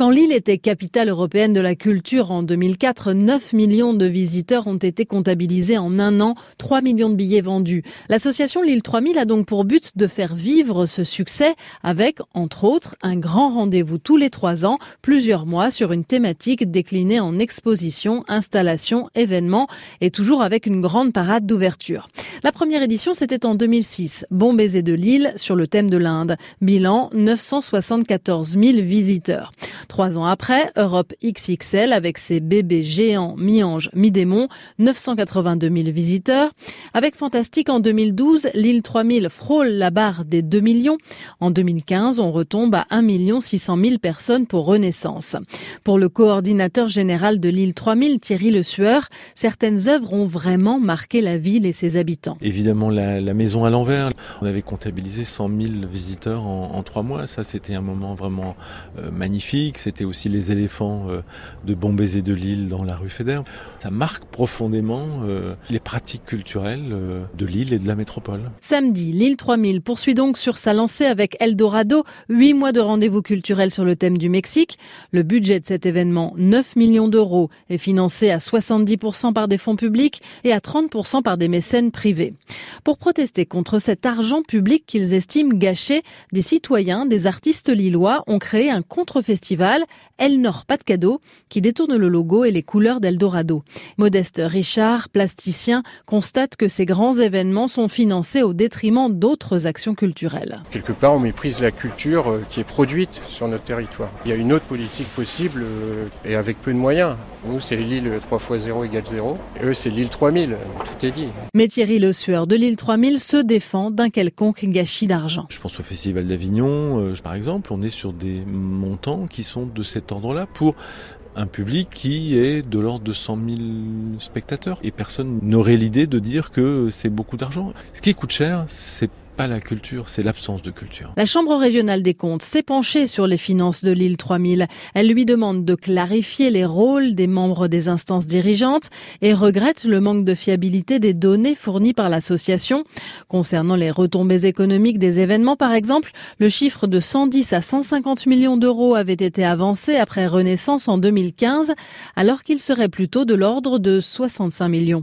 Quand Lille était capitale européenne de la culture en 2004, 9 millions de visiteurs ont été comptabilisés en un an, 3 millions de billets vendus. L'association Lille 3000 a donc pour but de faire vivre ce succès avec, entre autres, un grand rendez-vous tous les trois ans, plusieurs mois sur une thématique déclinée en exposition, installation, événements et toujours avec une grande parade d'ouverture. La première édition, c'était en 2006. Bon baiser de Lille sur le thème de l'Inde. Bilan, 974 000 visiteurs. Trois ans après, Europe XXL avec ses bébés géants mi-ange, mi-démon, 982 000 visiteurs. Avec Fantastique en 2012, l'île 3000 frôle la barre des 2 millions. En 2015, on retombe à 1 600 000 personnes pour Renaissance. Pour le coordinateur général de l'île 3000, Thierry Le Sueur, certaines œuvres ont vraiment marqué la ville et ses habitants. Évidemment, la, maison à l'envers. On avait comptabilisé 100 000 visiteurs en, trois mois. Ça, c'était un moment vraiment euh, magnifique c'était aussi les éléphants euh, de Bombay de Lille dans la rue Fédère. Ça marque profondément euh, les pratiques culturelles euh, de Lille et de la métropole. Samedi, Lille 3000 poursuit donc sur sa lancée avec Eldorado, huit mois de rendez-vous culturels sur le thème du Mexique. Le budget de cet événement, 9 millions d'euros, est financé à 70% par des fonds publics et à 30% par des mécènes privés. Pour protester contre cet argent public qu'ils estiment gâché, des citoyens, des artistes lillois ont créé un contre-festival Elle Nord Pas de cadeau, qui détourne le logo et les couleurs d'Eldorado. Modeste Richard, plasticien, constate que ces grands événements sont financés au détriment d'autres actions culturelles. Quelque part, on méprise la culture euh, qui est produite sur notre territoire. Il y a une autre politique possible euh, et avec peu de moyens. Nous, c'est l'île 3 x 0 égale 0. Et eux, c'est l'île 3000. Tout est dit. Mais Thierry Le Sueur de l'île 3000 se défend d'un quelconque gâchis d'argent. Je pense au Festival d'Avignon, euh, par exemple. On est sur des montants qui sont de cet ordre-là pour un public qui est de l'ordre de 100 000 spectateurs. Et personne n'aurait l'idée de dire que c'est beaucoup d'argent. Ce qui coûte cher, c'est la culture, c'est l'absence de culture. La Chambre régionale des comptes s'est penchée sur les finances de l'île 3000. Elle lui demande de clarifier les rôles des membres des instances dirigeantes et regrette le manque de fiabilité des données fournies par l'association. Concernant les retombées économiques des événements, par exemple, le chiffre de 110 à 150 millions d'euros avait été avancé après Renaissance en 2015, alors qu'il serait plutôt de l'ordre de 65 millions.